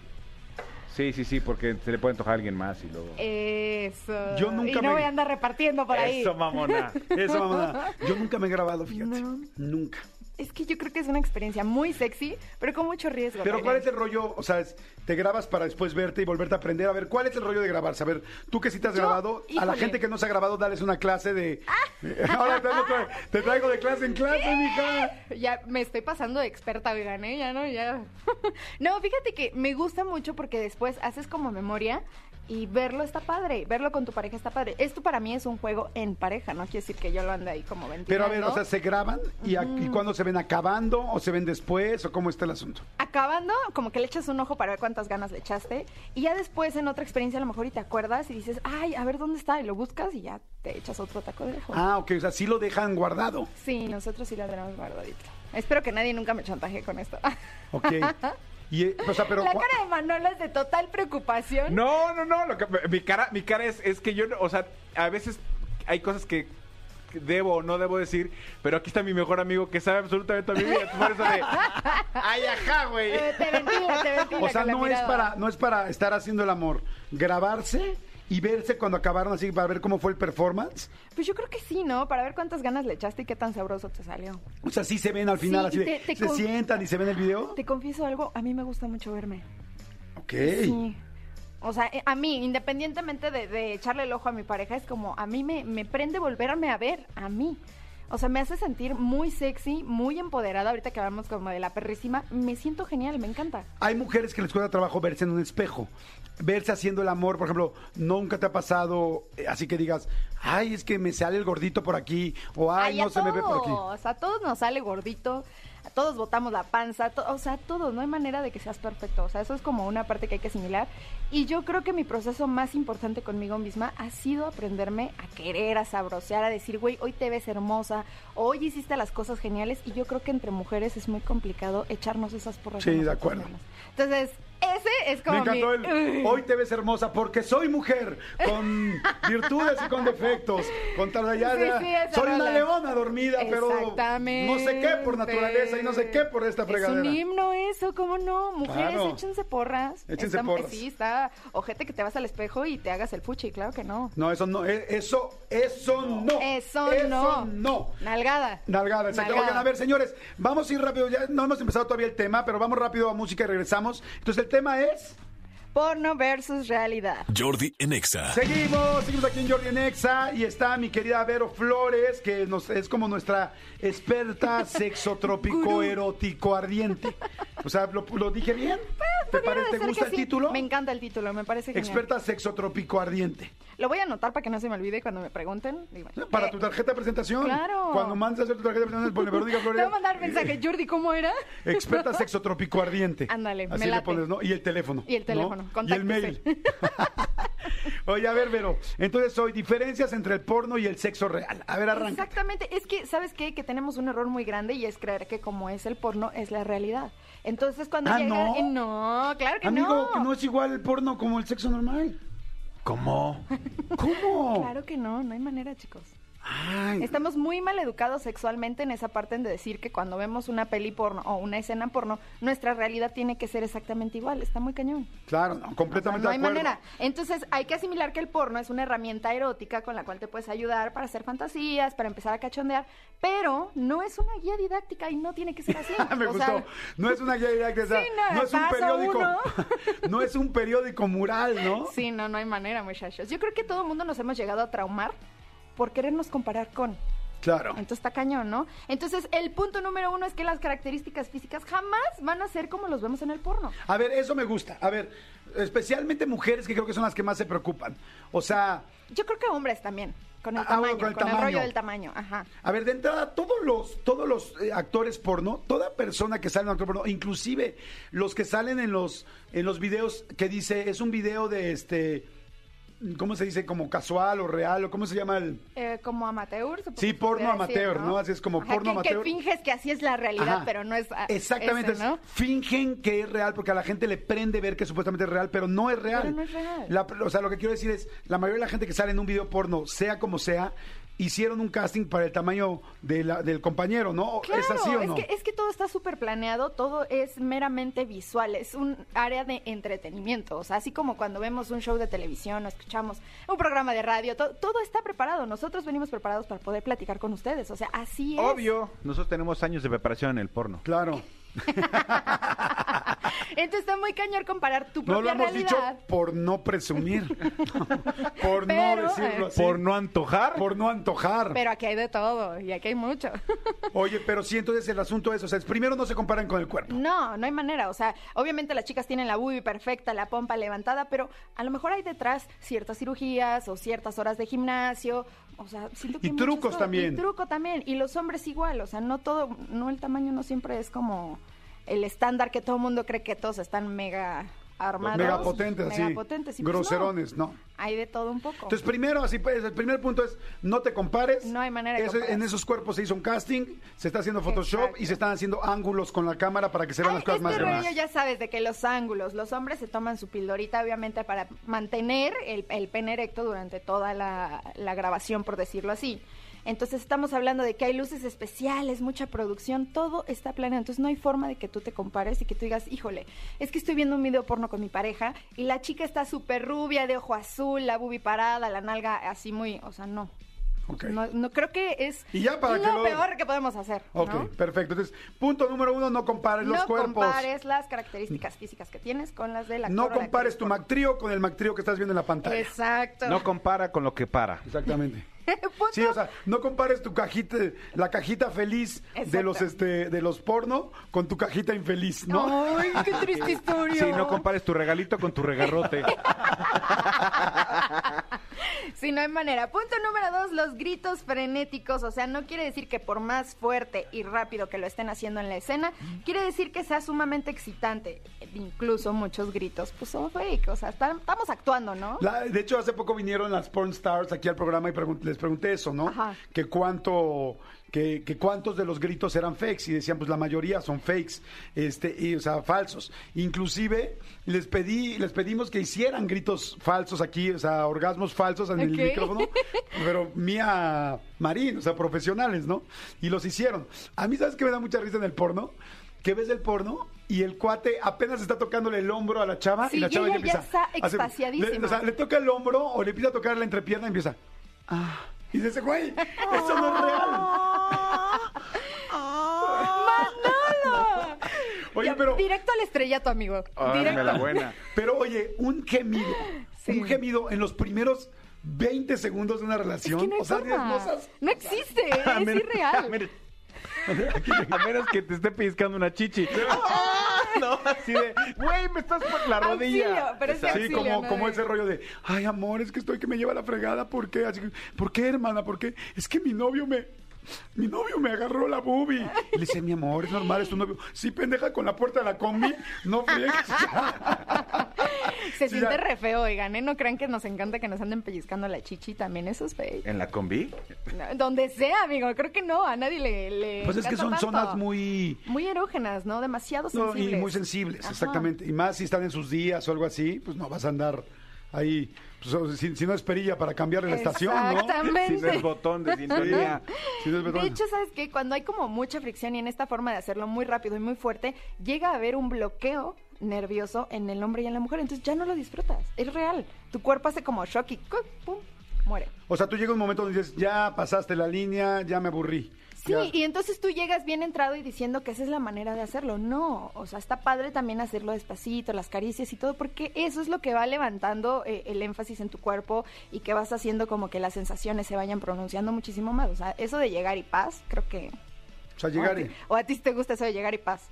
Sí, sí, sí, porque se le puede antojar a alguien más y luego.
Eso.
Yo nunca
y no
me-
voy a andar repartiendo por ahí.
Eso, mamona.
Eso, mamá. Yo nunca me he grabado, fíjate.
No.
Nunca.
Es que yo creo que es una experiencia muy sexy, pero con mucho riesgo.
Pero. ¿cuál es el rollo? O sea, es- te grabas para después verte y volverte a aprender. A ver, ¿cuál es el rollo de grabarse? A ver, tú que sí te has
Yo,
grabado, a la
híjole.
gente que no se ha grabado, dales una clase de... Ahora te, traigo- te traigo de clase en clase, mija.
Ya me estoy pasando de experta, oigan, ¿eh? Ya no, ya. no, fíjate que me gusta mucho porque después haces como memoria y verlo está padre. Verlo con tu pareja está padre. Esto para mí es un juego en pareja, no quiere decir que yo lo ande ahí como ventilando.
Pero a ver, o sea, ¿se graban? ¿Y, a- y cuándo se ven acabando? ¿O se ven después? ¿O cómo está el asunto?
Acabando, como que le echas un ojo para ver cuántas ganas le echaste. Y ya después, en otra experiencia, a lo mejor y te acuerdas y dices, ay, a ver dónde está. Y lo buscas y ya te echas otro taco de ojo.
Ah, ok, o sea, sí lo dejan guardado.
Sí, nosotros sí la tenemos guardadito. Espero que nadie nunca me chantaje con esto.
Ok. Y, eh, o sea, pero...
la cara de Manolo es de total preocupación.
No, no, no. Lo que, mi cara, mi cara es, es que yo, o sea, a veces hay cosas que debo o no debo decir, pero aquí está mi mejor amigo que sabe absolutamente a mi vida. Por eso de, ay, ajá, güey.
Eh, te ventila, te ventila
O sea,
con la
no es, para, no es para estar haciendo el amor. Grabarse y verse cuando acabaron así para ver cómo fue el performance.
Pues yo creo que sí, ¿no? Para ver cuántas ganas le echaste y qué tan sabroso te salió.
O sea, sí se ven al final
Sí,
así de,
te- te
se sientan y se ven el video.
Te confieso algo, a mí me gusta mucho verme.
Ok.
Sí. O sea, eh, a mí, independientemente de, de echarle el ojo a mi pareja, es como a mí me, me prende volverme a ver, a mí. O sea, me hace sentir muy sexy, muy empoderada. Ahorita que hablamos como de la perrísima, me siento genial, me encanta.
Hay mujeres que les cuesta trabajo verse en un espejo. Verse haciendo el amor, por ejemplo, nunca te ha pasado eh, así que digas, ay, es que me sale el gordito por aquí, o ay,
Ay,
no
a
se me ve por aquí.
todos, A todos nos sale gordito, todos botamos la panza, to- o sea, todos, no hay manera de que seas perfecto, o sea, eso es como una parte que hay que asimilar. Y yo creo que mi proceso más importante conmigo misma ha sido aprenderme a querer, a sabrosear, a decir, güey, hoy te ves hermosa, hoy hiciste las cosas geniales, y yo creo que entre mujeres es muy complicado echarnos esas porras.
Sí, de acuerdo.
mismas. Entonces, ese es
Me
como
encantó
mi...
el, hoy te ves hermosa porque soy mujer, con virtudes y con defectos, con ya,
Sí, sí,
soy una leona dormida, pero
Exactamente.
no sé qué por naturaleza y no sé qué por esta
Es
fregadera.
un himno eso, ¿cómo no? Mujeres,
Claro.
échense porras.
Échense
Está-
porras.
Sí, está ojete que te vas al espejo y te hagas el fuchi, claro que no.
No, eso no, eh, eso, eso no.
Eso,
eso
no.
no.
Nalgada.
Nalgada, exacto.
Nalgada.
Oigan, a ver, señores, vamos a ir rápido. Ya no hemos empezado todavía el tema, pero vamos rápido a música y regresamos. Entonces, el tema es.
Porno versus realidad.
Jordi en Exa.
Seguimos, seguimos aquí en Jordi en Exa y está mi querida Vero Flores, que nos, es como nuestra experta sexotrópico erótico ardiente. O sea, ¿lo, lo dije bien? ¿Te,
Pudiera
parece, ¿te gusta el
sí.
título?
Me encanta el título, me parece genial.
Experta sexotrópico ardiente.
Lo voy a anotar para que no se me olvide cuando me pregunten. Digo,
Para
eh,
tu tarjeta de presentación.
Claro.
Cuando mandes a hacer tu tarjeta de presentación, ponle Verónica
Te
Flores.
voy a mandar mensaje, Jordi, ¿cómo era?
Experta sexotrópico ardiente.
Ándale,
Así
me
le
late.
pones, ¿no? Y el teléfono.
Y el
¿no? Y el mail. Oye, a ver, Vero. Entonces, hoy, diferencias entre el porno y el sexo real. A ver, arranca.
Exactamente, es que, ¿sabes qué? Que tenemos un error muy grande y es creer que como es el porno, es la realidad. Entonces cuando
Ah,
llega...
¿no?
eh, no, claro que
Amigo,
no.
que no es igual el porno como el sexo normal.
¿Cómo?
¿Cómo?
Claro que no, no hay manera, chicos.
Ay,
Estamos muy mal educados sexualmente en esa parte de decir que cuando vemos una peli porno o una escena porno, nuestra realidad tiene que ser exactamente igual. Está muy cañón.
claro, no,
O sea,
completamente
no hay
de acuerdo.
manera. Entonces hay que asimilar que el porno es una herramienta erótica con la cual te puedes ayudar para hacer fantasías, para empezar a cachondear, pero no es una guía didáctica y no tiene que ser así.
Me
O
gustó.
sea,
no es una guía didáctica,
Sí, no,
no, es un periódico. no es un periódico mural, ¿no?
Sí, no, no hay manera, muchachos. Yo creo que todo el mundo nos hemos llegado a traumar por querernos comparar con.
Claro.
Entonces está cañón, ¿no? Entonces el punto número uno es que las características físicas jamás van a ser como los vemos en el porno.
A ver, eso me gusta. A ver, especialmente mujeres que creo que son las que más se preocupan. O sea,
Yo creo que hombres también, con el
Ah,
tamaño,
con el
con el
tamaño.
rollo del tamaño, ajá.
a ver, de entrada, todos los, todos los eh, actores porno, toda persona que sale en un actor porno, inclusive los que salen en los, en los videos que dice, es un video de este, ¿cómo se dice? Como casual o real, o cómo se llama el...
Eh, como amateur, supongo
Sí, porno
decir,
amateur, ¿no? Así es como
Ajá,
porno
que-
amateur.
Que finges que así es la realidad,
Ajá.
pero no es ah,
Exactamente,
ese, ¿no?
es- fingen que es real porque a la gente le prende ver que supuestamente es real, pero no es real.
Pero no es real.
La- o sea, lo que quiero decir es, la mayoría de la gente que sale en un video porno, sea como sea, hicieron un casting para el tamaño de la- del compañero, ¿no?
Claro,
¿Es así o
es que, es que todo está súper planeado, todo es meramente visual, es un área de entretenimiento, o sea, así como cuando vemos un show de televisión o escuchamos un programa de radio, to- todo está preparado, nosotros venimos preparados para poder platicar con ustedes, o sea, así es.
Obvio, nosotros tenemos años de preparación en el porno.
Claro.
Entonces está muy cañón comparar tu
No lo
propia
hemos dicho
realidad.
por no presumir, por
Pero,
no decirlo
eh,
así.
Por no antojar.
por no antojar.
Pero aquí hay de todo y aquí hay mucho.
Oye, pero sí, entonces el asunto es, o sea, primero no se comparan con el cuerpo.
No, no hay manera. O sea, obviamente las chicas tienen la boobie perfecta, la pompa levantada, pero a lo mejor hay detrás ciertas cirugías o ciertas horas de gimnasio. O sea, siento que
Y
hay
trucos
cosas.
también.
Y truco también. Y los hombres igual. O sea, no todo, no el tamaño no siempre es como el estándar que todo el mundo cree que todos están mega armados.
Mega potentes, así.
mega potentes, y pues no.
Groserones, no.
Hay de todo un poco.
Entonces, primero, así pues, el primer punto es no te compares.
No hay manera de
Eso-. En esos cuerpos se hizo un casting, se está haciendo Photoshop
Exacto.
y se están haciendo ángulos con la cámara para que se vean
Ay,
las cosas más
este
grandes.
rollo ya sabes de que los ángulos, los hombres se toman su pildorita obviamente para mantener el, el pene erecto durante toda la, la grabación, por decirlo así. Entonces estamos hablando de que hay luces especiales, mucha producción, todo está planeado. Entonces no hay forma de que tú te compares y que tú digas, híjole, es que estoy viendo un video porno con mi pareja y la chica está súper rubia, de ojo azul, la bubi parada, la nalga así muy, o sea, no.
Ok.
No, no creo que es
Y ya para
lo
que lo-
peor que podemos hacer.
Ok,
¿no?
perfecto. Entonces, punto número uno, no compares los
no
cuerpos.
compares las características físicas que tienes con las de la
No compares tu Mactrío con el Mactrío que estás viendo en la pantalla.
Exacto.
No compara con lo que para.
Exactamente.
Punto.
Sí, o sea, no compares tu cajita, la cajita feliz de los este, de los porno con tu cajita infeliz, ¿no?
Ay, qué triste historia.
Sí, no compares tu regalito con tu regarrote.
Sí, no hay manera. Punto número dos, los gritos frenéticos. O sea, no quiere decir que por más fuerte y rápido que lo estén haciendo en la escena, quiere decir que sea sumamente excitante. Incluso muchos gritos, pues son fake. O sea, están- estamos actuando, ¿no?
La- de hecho, hace poco vinieron las porn stars aquí al programa y pregun- les pregunté eso, ¿no?
Ajá.
Que cuánto, que, que cuántos de los gritos eran fakes y decían, pues la mayoría son fakes, este, y, o sea, falsos. Inclusive les pedí, les pedimos que hicieran gritos falsos aquí, o sea, orgasmos falsos en el micrófono, pero mía Marín, o sea, profesionales, ¿no? Y los hicieron. A mí, ¿sabes qué me da mucha risa en el porno? Que ves el porno y el cuate apenas está tocándole el hombro a la chava
Sí,
y la chava ya empieza
ya está
hacer- le- o sea, le toca el hombro o le empieza a tocar la entrepierna y empieza. Ah. Y dice, güey, eso no es real.
¡Manolo!
Oye, pero,
Directo al estrellato, amigo.
Órale,
Directo.
la buena.
pero oye, un gemido,
Sí.
un gemido en los primeros 20 segundos de una
Es
relación.
que no hay
o sea,
forma.
no seas-
No existe,
A
es irreal.
A menos, a menos que te esté pellizcando una chichi. No, así de, güey, me estás por la rodilla.
Auxilio, pero es
Sí,
auxilio,
como,
¿no?
como
De-
ese rollo de, ay, amor, es que estoy que me lleva la fregada, ¿por qué? Así, ¿Por qué, hermana? ¿Por qué? Es que mi novio me, mi novio me agarró la boobie. Y le dice, mi amor, es normal, es tu novio. Sí, pendeja, con la puerta de la combi, no friegues.
Se
Sí,
siente
ya.
re feo, oigan, ¿eh? No crean que nos encanta que nos anden pellizcando la chichi, también eso es fake.
¿En la combi?
No, Donde sea, amigo, creo que no, a nadie le, le
Pues es que son
tanto.
zonas muy...
Muy erógenas, ¿no? Demasiado
no,
sensibles.
y muy sensibles,
Ajá.
exactamente. Y más si están en sus días o algo así, pues no vas a andar ahí, pues, si, si no es perilla para cambiarle la estación, ¿no?
Exactamente.
Si no es botón de sintonía.
Si no es.
De hecho, ¿sabes qué? Cuando hay como mucha fricción y en esta forma de hacerlo muy rápido y muy fuerte, llega a haber un bloqueo nervioso en el hombre y en la mujer. Entonces ya no lo disfrutas. Es real. Tu cuerpo hace como shock y. ¡pum! muere.
O sea, tú llega un momento donde dices, ya pasaste la línea, ya me aburrí.
Sí,
Ya.
y entonces tú llegas bien entrado y diciendo que esa es la manera de hacerlo. No, o sea, está padre también hacerlo despacito, las caricias y todo, porque eso es lo que va levantando eh, el énfasis en tu cuerpo y que vas haciendo como que las sensaciones se vayan pronunciando muchísimo más. O sea, eso de llegar y paz, creo que...
O sea, llegar
o, a
y...
ti, o a ti te gusta eso de llegar y paz.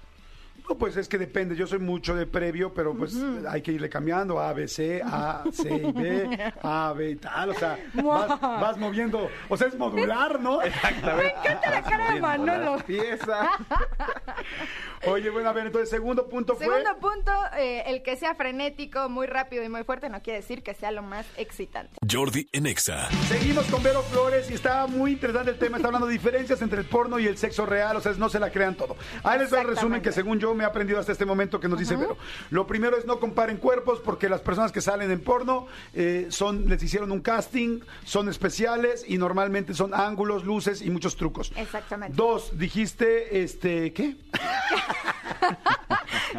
No, pues es que depende. Yo soy mucho de previo, pero pues hay que irle cambiando. A, B, C, A, C y B, A, B y tal. O sea, vas, vas moviendo. O sea, es modular, ¿no?
Me encanta la cara de Manolo.
Pieza.
Oye, bueno, a ver, entonces, segundo punto fue...
Segundo punto, eh, el que sea frenético, muy rápido y muy fuerte no quiere decir que sea lo más excitante.
Jordi en Exa.
Seguimos con Vero Flores y está muy interesante el tema. Está hablando de diferencias entre el porno y el sexo real. O sea, no se la crean todo. Ahí les doy el resumen que
Exactamente.
según yo me he aprendido hasta este momento que nos dice Vero. Lo primero es no comparen cuerpos porque las personas que salen en porno eh, son les hicieron un casting, son especiales y normalmente son ángulos, luces y muchos trucos.
Exactamente.
Dos, dijiste, este, ¿qué?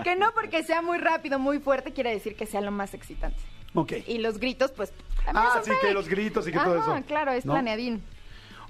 Que no porque sea muy rápido, muy fuerte, quiere decir que sea lo más excitante.
Ok.
Y los gritos, pues...
Ah, sí,
fake.
que los gritos y que todo eso.
claro, es
¿No?
planeadín.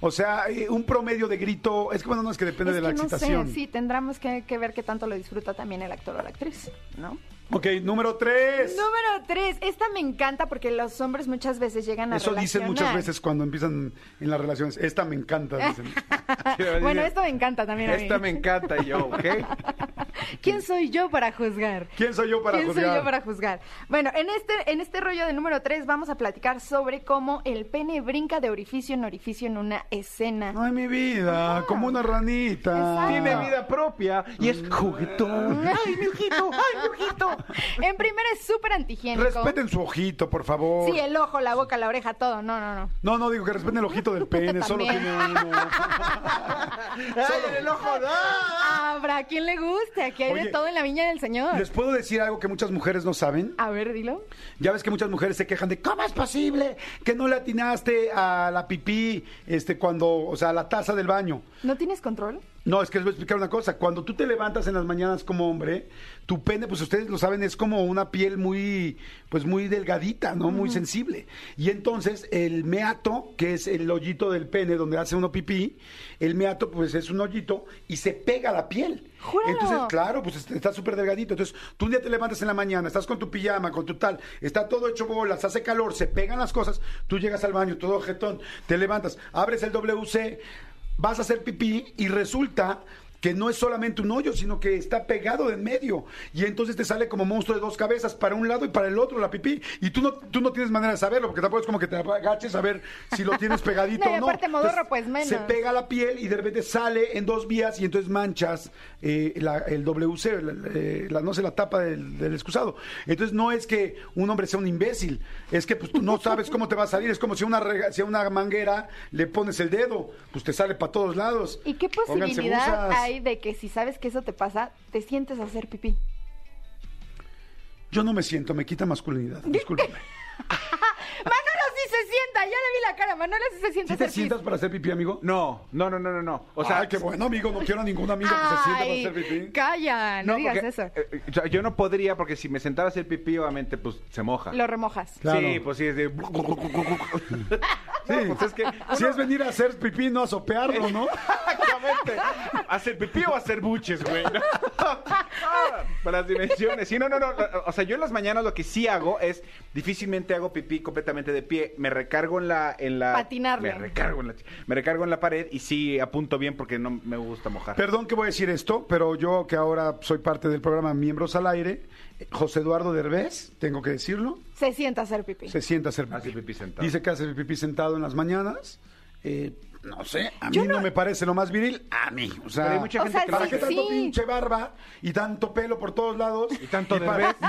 O sea, eh, un promedio de grito, es que bueno, no es que depende
es
de la
no
excitación.
sé, sí, tendremos que, que ver qué tanto lo disfruta también el actor o la actriz, ¿no?
Ok, número tres.
Número tres, esta me encanta porque los hombres muchas veces llegan a
Eso dicen muchas
relacionar.
veces cuando empiezan en las relaciones. Esta me encanta, dicen.
bueno, esto me encanta también a mí.
Esta me encanta y yo, ¿ok?
¿Quién soy yo para juzgar?
¿Quién soy yo para
¿Quién
juzgar?
soy yo para juzgar? Bueno, en este, en este rollo de número 3 vamos a platicar sobre cómo el pene brinca de orificio en orificio en una escena.
Ay, mi vida, como una ranita.
Exacto.
Tiene vida propia y es juguetón. ¡Ay, mi ojito! ¡Ay, mi ojito!
En primera es súper antihigiénico.
Respeten su ojito, por favor.
Sí, el ojo, la boca, la oreja, todo. No, no, no.
No, no, digo que respeten el ojito del pene, solo tiene uno.
¡Ay, en el ojo! ¡ah!
Habrá quien le guste. Aquí hay
Oye,
de todo en la viña del Señor.
¿Les puedo decir algo que muchas mujeres no saben?
A ver, dilo.
Ya ves que muchas mujeres se quejan de ¿cómo es posible que no le atinaste a la pipí este cuando, o sea, a la taza del baño?
¿No tienes control?
No, es que les voy a explicar una cosa. Cuando tú te levantas en las mañanas como hombre, tu pene, pues ustedes lo saben, es como una piel muy, pues muy delgadita, ¿no? Muy sensible. Y entonces el meato, que es el hoyito del pene donde hace uno pipí, el meato, pues es un hoyito y se pega a la piel.
¡Júralo!
Entonces, claro, pues est- está súper delgadito. Entonces, tú un día te levantas en la mañana, estás con tu pijama, con tu tal, está todo hecho bolas, hace calor, se pegan las cosas, tú llegas al baño, todo jetón, te levantas, abres el WC, vas a hacer pipí y resulta que no es solamente un hoyo, sino que está pegado de en medio. Y entonces te sale como monstruo de dos cabezas para un lado y para el otro la pipí. Y tú no, tú no tienes manera de saberlo, porque tampoco es como que te agaches a ver si lo tienes pegadito
No, y
o no.
aparte modorro,
Entonces,
pues, menos.
Se pega la piel y de repente sale en dos vías y entonces manchas eh, la- el WC, la, eh, la- no sé, la tapa del, del excusado. Entonces no es que un hombre sea un imbécil, es que pues tú no sabes cómo te va a salir. Es como si a una, rega- si a una manguera le pones el dedo, pues te sale para todos lados.
¿Y qué posibilidad
buzas.
De que si sabes que eso te pasa, te sientes a hacer pipí?
Yo no me siento, me quita masculinidad. Discúlpame.
Manolo sí se sienta, ya le vi la cara, Manolo sí se sienta
¿Sí te sientas para hacer pipí, amigo?
No, no, no, no, no, no. O sea,
Ay, qué bueno, amigo. No quiero a ningún amigo que se sienta para
Ay,
hacer pipí.
calla, no, digas
porque,
eso.
eh, eh, yo no podría porque si me sentara a hacer pipí, obviamente, pues se moja.
Lo remojas.
Claro.
Sí, pues sí, es de...
Sí,
pues es que
si es venir a hacer pipí, no a sopearlo, ¿no?
Exactamente. ¿Hacer pipí o hacer buches, güey? Para las dimensiones. Sí, no, no, no. O sea, yo en las mañanas lo que sí hago es difícilmente hago pipí completamente de pie. Me recargo en la. En la
Patinarle.
Me recargo, en la, me recargo en la pared y sí apunto bien porque no me gusta mojar.
Perdón que voy a decir esto, pero yo que ahora soy parte del programa Miembros al Aire, eh, José Eduardo Derbez, tengo que decirlo,
Se sienta a hacer pipí.
se sienta a hacer
Hace
pipí.
pipí sentado.
Dice que hace el pipí sentado en las mañanas. Eh, no sé, a mí
Yo
no...
no-
me parece lo más viril, a mí. O sea,
Pero hay mucha
O
gente
sea,
que
¿Para qué tanto
Sí.
pinche barba y tanto pelo por todos lados? Y
tanto
y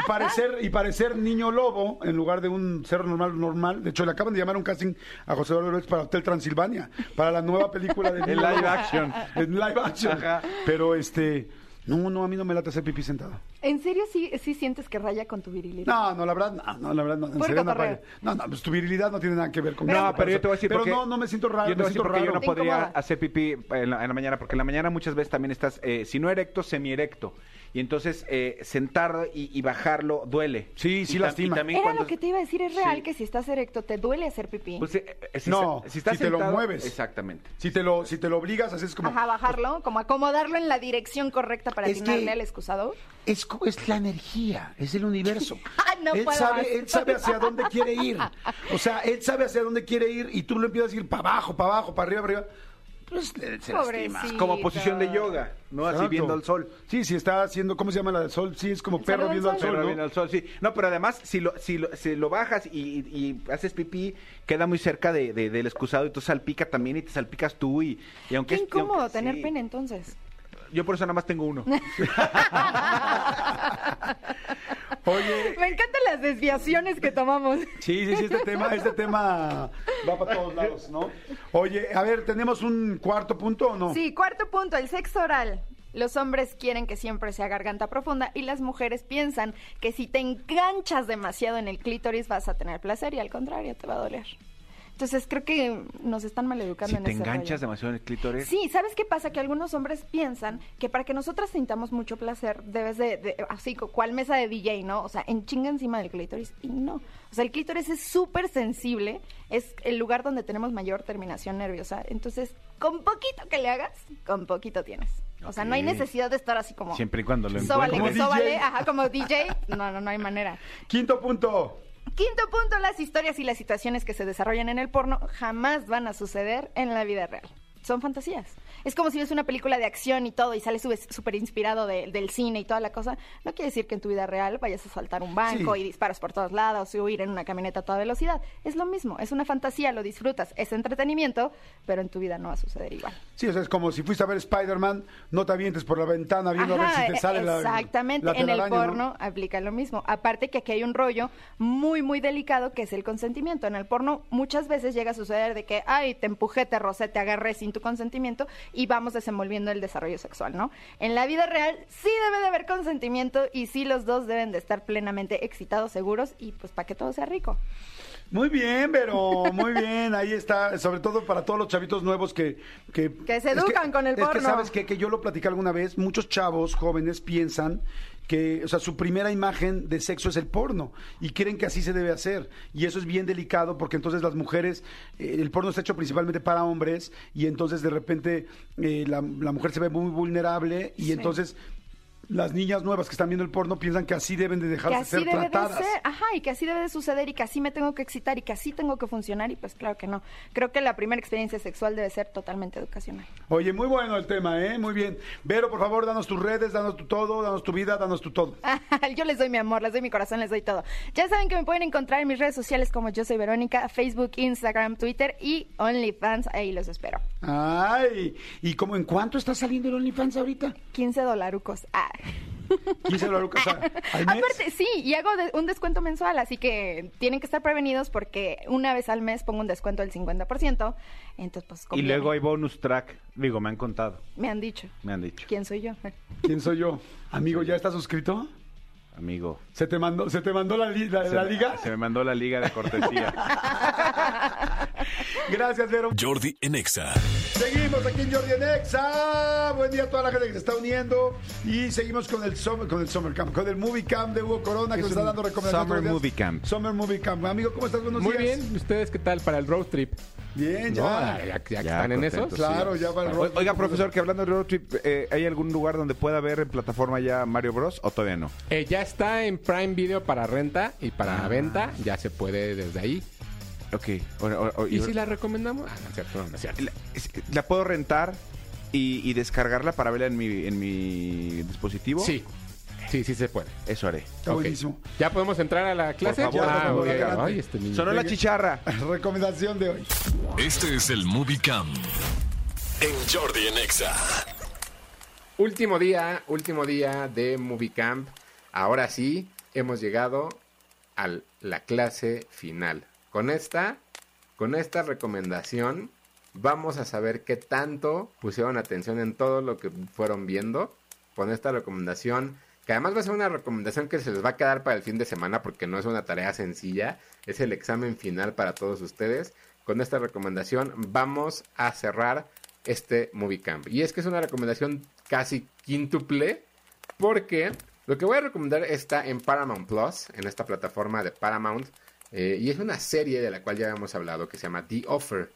parecer y parecer niño lobo en lugar de un ser normal normal. De hecho, le acaban de llamar a un casting a José Eduardo Derbez para Hotel Transilvania, para la nueva película de
En live action.
En live action.
Ajá.
Pero este, no, no, a mí no me late hacer pipí sentado.
¿En serio sí, sí sientes que raya con tu virilidad?
No, no, la verdad, no, no, la verdad, no. En serio, no,
cotorreo.
raya. no, no, pues tu virilidad no tiene nada que ver con
No, pero yo te voy a decir
Pero
porque-
no, no me siento raro,
Yo te
me
voy a decir
siento
porque yo
raro.
no
Te
podría
incomoda.
hacer pipí en la, en la mañana, porque en la mañana muchas veces también estás eh, si no erecto, semierecto. Y entonces eh, sentarlo y, y bajarlo duele.
Sí, sí
Y
lastima.
y también
Era
cuando-
lo que te iba a decir, es real
Sí.
que si estás erecto te duele hacer pipí.
Pues, eh, eh, si
No,
si, estás
si te lo mueves.
Exactamente.
Si te lo, si te lo obligas, haces como.
Ajá, bajarlo, como acomodarlo en la dirección correcta para atinarle al excusado.
Es, es la energía, es el universo.
Ay, no
él,
puedo
sabe,
más.
él sabe hacia dónde quiere ir. O sea, él sabe hacia dónde quiere ir y tú lo empiezas a ir para abajo, para abajo, para arriba, para arriba. Pues se lastima.
Pobrecito.
Como posición de yoga, ¿no? Así
Exacto.
viendo el sol.
Sí, si está haciendo, ¿cómo se llama la del sol? Sí, es como perro
al
viendo al
sol.
Pero
¿no?
viendo el sol, sí. No, pero además, si lo, si lo, si lo bajas y, y haces pipí, queda muy cerca de, de- del excusado y tú salpica también y te salpicas tú y, y aunque
Qué
es-
incómodo
aunque-
tener
sí.
pene entonces.
Yo por eso nada más tengo uno.
Oye,
Me encantan las desviaciones que tomamos.
sí, sí, sí, este tema, este tema va para todos lados, ¿no? Oye, a ver, ¿tenemos un cuarto punto o no?
Sí, cuarto punto, el sexo oral. Los hombres quieren que siempre sea garganta profunda y las mujeres piensan que si te enganchas demasiado en el clítoris vas a tener placer y al contrario te va a doler. Entonces creo que nos están maleducando
si
en
te
ese
enganchas
rollo.
demasiado en el clítoris.
Sí, ¿sabes qué pasa? Que algunos hombres piensan que para que nosotras sintamos mucho placer debes de, de- así, cual mesa de DJ, ¿no? O sea, en chinga encima del clítoris y no. O sea, el clítoris es súper sensible, es el lugar donde tenemos mayor terminación nerviosa. Entonces, con poquito que le hagas, con poquito tienes. O sea, no hay necesidad de estar así como...
Siempre y cuando lo
Sóbale,
Como DJ.
sóbale, ajá, como DJ. No, no, no hay manera.
Quinto punto.
Quinto punto, las historias y las situaciones que se desarrollan en el porno jamás van a suceder en la vida real. Son fantasías. Es como si ves una película de acción y todo y sales súper inspirado de- del cine y toda la cosa. No quiere decir que en tu vida real vayas a saltar un banco
Sí.
y disparas por todos lados y huir en una camioneta a toda velocidad. Es lo mismo, es una fantasía, lo disfrutas, es entretenimiento, pero en tu vida no va a suceder igual.
Sí, o sea, es como si fuiste a ver Spider-Man, no te avientes por la ventana viendo a ver
Ajá,
si te sale la
Exactamente,
la
en el porno aplica lo mismo. Aparte que aquí hay un rollo muy, muy delicado que es el consentimiento. En el porno muchas veces llega a suceder de que, ay, te empujé, te rocé, te agarré sin tu consentimiento y vamos desenvolviendo el desarrollo sexual, ¿no? En la vida real sí debe de haber consentimiento y sí los dos deben de estar plenamente excitados, seguros y pues para que todo sea rico.
Muy bien, pero muy bien, ahí está, sobre todo para todos los chavitos nuevos que... Que,
Que se
es
educan con el
Es que
porno.
sabes qué? que yo lo platicé alguna vez, muchos chavos jóvenes piensan que, o sea, su primera imagen de sexo es el porno y creen que así se debe hacer. Y eso es bien delicado porque entonces las mujeres, eh, el porno está hecho principalmente para hombres y entonces de repente eh, la, la mujer se ve muy vulnerable y
Sí.
entonces... Las niñas nuevas que están viendo el porno piensan que así deben de dejarse
así
ser
debe de
tratadas.
ser, ajá, y que así debe de suceder y que así me tengo que excitar y que así tengo que funcionar y pues claro que no. Creo que la primera experiencia sexual debe ser totalmente educacional.
Oye, muy bueno el tema, ¿eh? Muy bien. Vero, por favor, danos tus redes, danos tu todo, danos tu vida, danos tu todo.
Yo les doy mi amor, les doy mi corazón, les doy todo. Ya saben que me pueden encontrar en mis redes sociales como yo soy Verónica, Facebook, Instagram, Twitter y OnlyFans. Ahí los espero.
Ay, ¿y cómo en cuánto está saliendo el OnlyFans ahorita?
15 dolarucos. Ah.
15 dólares o sea, al mes.
Aparte, sí, y hago de- un descuento mensual, así que tienen que estar prevenidos porque una vez al mes pongo un descuento del 50%. Entonces, pues,
Y luego hay bonus track. Digo, me han contado,
Me han dicho.
me han dicho.
¿Quién soy yo?
¿Quién soy yo? Amigo, ¿ya estás suscrito?
Amigo.
¿Se te mandó, se te mandó la, li- la-
Se
la
me-
liga?
Se me mandó la liga de cortesía.
Gracias, Vero.
Jordi en Exa.
Seguimos aquí en Jordi en Exa. Buen día a toda la gente que se está uniendo. Y seguimos con el Summer, con el Summer Camp, con el Movie Camp de Hugo Corona que nos está dando recomendaciones.
Summer. Movie Camp.
Summer Movie Camp. Amigo, ¿cómo estás? Buenos
Muy
días.
bien, ¿ustedes qué tal para el road trip?
Bien,
No,
ya.
ya, ya que están en eso.
sí.
Claro, ya va el road
Oiga,
trip.
profesor, que hablando de road trip, eh, ¿hay algún lugar donde pueda ver en plataforma ya Mario Bros o todavía no?
Eh, ya está en Prime Video para renta y para
Ah.
venta. Ya se puede desde ahí.
Ok. O- o- o-
¿Y si la recomendamos? Ah, no es cierto, no es cierto.
la, es- ¿la puedo rentar y, y descargarla para verla en mi, en mi dispositivo?
Sí, sí, sí se puede.
Eso haré.
Está
Ok.
buenísimo.
¿Ya podemos entrar a la clase?
favor,
ah,
por.
Ay, este niño.
Sonó la chicharra.
Recomendación de hoy.
Este es el Movie Cam. En Jordi en Exa.
Último día, último día de Movie Camp. Ahora sí, hemos llegado a la clase final. Con esta, con esta recomendación, vamos a saber qué tanto pusieron atención en todo lo que fueron viendo. Con esta recomendación, que además va a ser una recomendación que se les va a quedar para el fin de semana porque no es una tarea sencilla, es el examen final para todos ustedes. Con esta recomendación vamos a cerrar este Movie Camp. Y es que es una recomendación casi quíntuple Porque lo que voy a recomendar está en Paramount Plus, en esta plataforma de Paramount. Eh, y es una serie de la cual ya hemos hablado que se llama The Offer.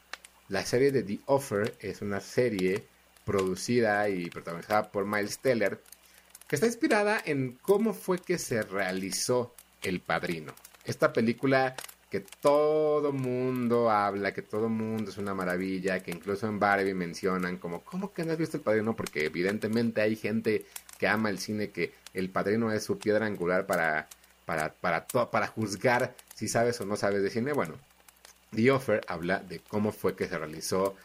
La serie de The Offer es una serie producida y protagonizada por Miles Teller que está inspirada en cómo fue que se realizó El Padrino. Esta película que todo mundo habla, que todo mundo es una maravilla, que incluso en Barbie mencionan como, ¿cómo que no has visto El Padrino? Porque evidentemente hay gente que ama el cine, que El Padrino es su piedra angular para, para, para, para juzgar si sabes o no sabes de cine. Bueno, The Offer habla de cómo fue que se realizó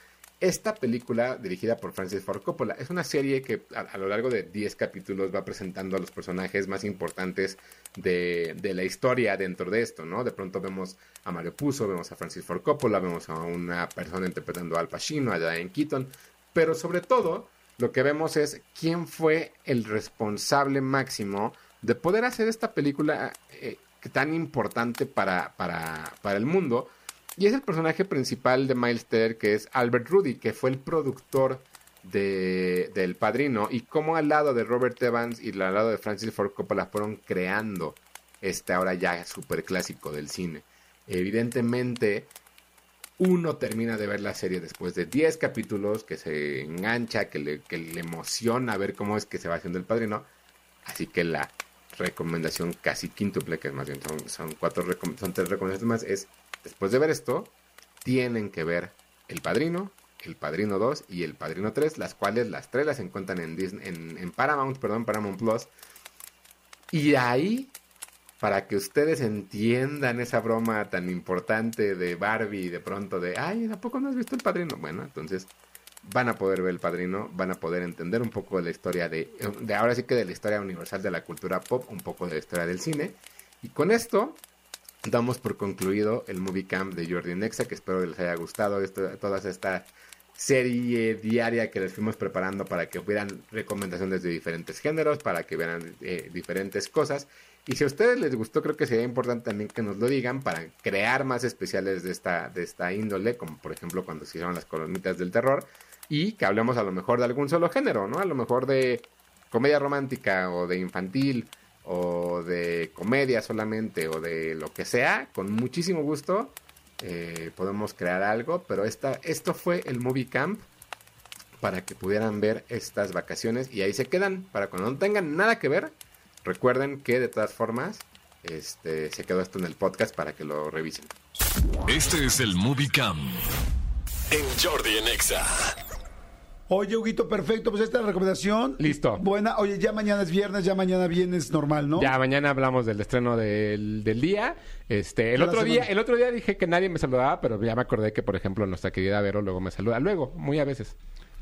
esta película dirigida por Francis Ford Coppola. Es una serie que a, lo largo de 10 capítulos va presentando a los personajes más importantes de, de la historia dentro de esto, ¿no? De pronto vemos a Mario Puzo, vemos a Francis Ford Coppola, vemos a una persona interpretando a Al Pacino, a Diane Keaton, pero sobre todo lo que vemos es quién fue el responsable máximo de poder hacer esta película eh, tan importante para, para, para el mundo. Y es el personaje principal de Miles que es Albert Rudy, que fue el productor de, del Padrino. Y cómo al lado de Robert Evans y al lado de Francis Ford Coppola fueron creando este ahora ya super clásico del cine. Evidentemente, uno termina de ver la serie después de 10 capítulos, que se engancha, que le, que le emociona ver cómo es que se va haciendo el Padrino. Así que la recomendación casi quíntuple, que más bien son, son cuatro son tres recomendaciones más, es después de ver esto, tienen que ver El Padrino, El Padrino 2 y El Padrino 3, las cuales las tres las encuentran en Disney, en, en Paramount, perdón, Paramount Plus. Y ahí, para que ustedes entiendan esa broma tan importante de Barbie, de pronto de, ay, ¿a poco no has visto El Padrino? Bueno, entonces van a poder ver El Padrino, van a poder entender un poco de la historia de, de ahora sí que de la historia universal de la cultura pop, un poco de la historia del cine. Y con esto damos por concluido el Movie Camp de Jordi Nexa, que espero les haya gustado esto, toda esta serie diaria que les fuimos preparando para que hubieran recomendaciones de diferentes géneros, para que vieran eh, diferentes cosas. Y si a ustedes les gustó, creo que sería importante también que nos lo digan para crear más especiales de esta, de esta índole, como por ejemplo cuando se hicieron las colonitas del terror, y que hablemos a lo mejor de algún solo género, ¿no? A lo mejor de comedia romántica o de infantil o de comedia solamente o de lo que sea, con muchísimo gusto eh, podemos crear algo, pero esta, esto fue el Movie Camp para que pudieran ver estas vacaciones y ahí se quedan para cuando no tengan nada que ver. Recuerden que de todas formas este, se quedó esto en el podcast para que lo revisen.
Este es el Movie Cam en Jordi en Exa.
Oye, Huguito, perfecto. Pues esta es la recomendación.
Listo.
Buena. Oye, ya mañana es viernes, ya mañana vienes normal, ¿no?
Ya mañana hablamos del estreno del, del día. Este, el otro día, el otro día dije que nadie me saludaba, pero ya me acordé que, por ejemplo, nuestra querida Vero luego me saluda. Luego, muy a veces.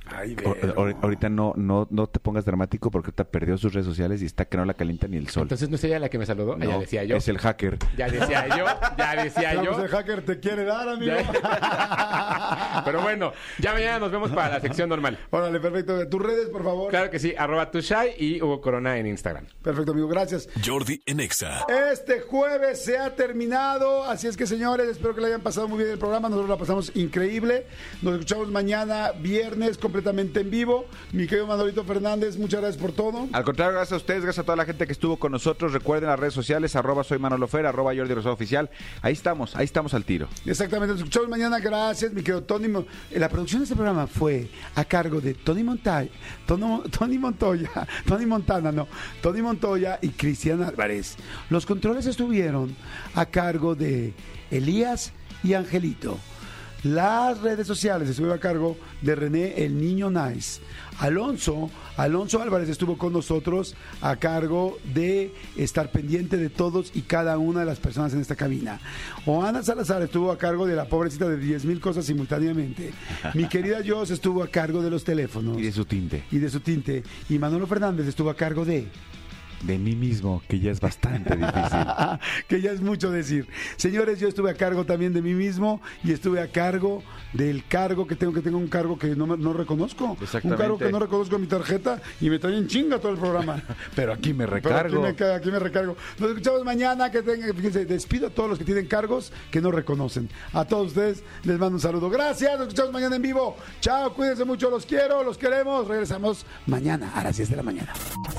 Ay,
O-
Vero.
ahor- ahorita no, no, no te pongas dramático porque ahorita perdió sus redes sociales y está que no la calienta ni el sol.
Entonces no es ella la que me saludó,
No,
ya decía yo.
Es el hacker.
Ya decía yo, ya decía yo.
pues el hacker te quiere dar, amigo.
Pero bueno, ya mañana nos vemos para la sección normal.
Órale, perfecto. Tus redes, por favor.
Claro que sí, arroba tushai y Hugo Corona en Instagram.
Perfecto, amigo. Gracias.
Jordi en Exa.
Este jueves se ha terminado, así es que señores, espero que le hayan pasado muy bien el programa, nosotros la pasamos increíble. Nos escuchamos mañana, viernes, completamente en vivo. Mi querido Manolito Fernández, muchas gracias por todo.
Al contrario, gracias a ustedes, gracias a toda la gente que estuvo con nosotros. Recuerden las redes sociales, arroba soy Manolo Fer, arroba Jordi Rosado Oficial. Ahí estamos, ahí estamos al tiro.
Exactamente, nos escuchamos mañana, gracias, mi querido Tony. Eh, La producción de este programa fue a cargo de Tony Montoya, Tony, Tony Montoya, Tony Montana, no, Tony Montoya y Cristian Álvarez. Los controles estuvieron a cargo de Elías y Angelito. Las redes sociales estuvieron a cargo de René el Niño Nice. Alonso, Alonso Álvarez estuvo con nosotros a cargo de estar pendiente de todos y cada una de las personas en esta cabina. Oana Salazar estuvo a cargo de la pobrecita de 10 mil cosas simultáneamente. Mi querida Jos estuvo a cargo de los teléfonos
Y de su tinte.
y de su tinte. Y Manolo Fernández estuvo a cargo de
de mí mismo, que ya es bastante difícil.
que ya es mucho decir. Señores, yo estuve a cargo también de mí mismo y estuve a cargo del cargo que tengo, que tengo un cargo que no, me- no reconozco. Un cargo que no reconozco en mi tarjeta y me traen en chinga todo el programa.
Pero aquí me
Pero
recargo.
Aquí me, ca- aquí me recargo. Nos escuchamos mañana. Que tengan, fíjense, despido a todos los que tienen cargos que no reconocen. A todos ustedes les mando un saludo. Gracias. Nos escuchamos mañana en vivo. Chao, cuídense mucho. Los quiero, los queremos. Regresamos mañana a las 10 de la mañana.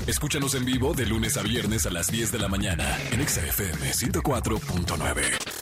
Escúchanos en vivo de lunes lunes a viernes a las 10 de la mañana en XFM 104.9.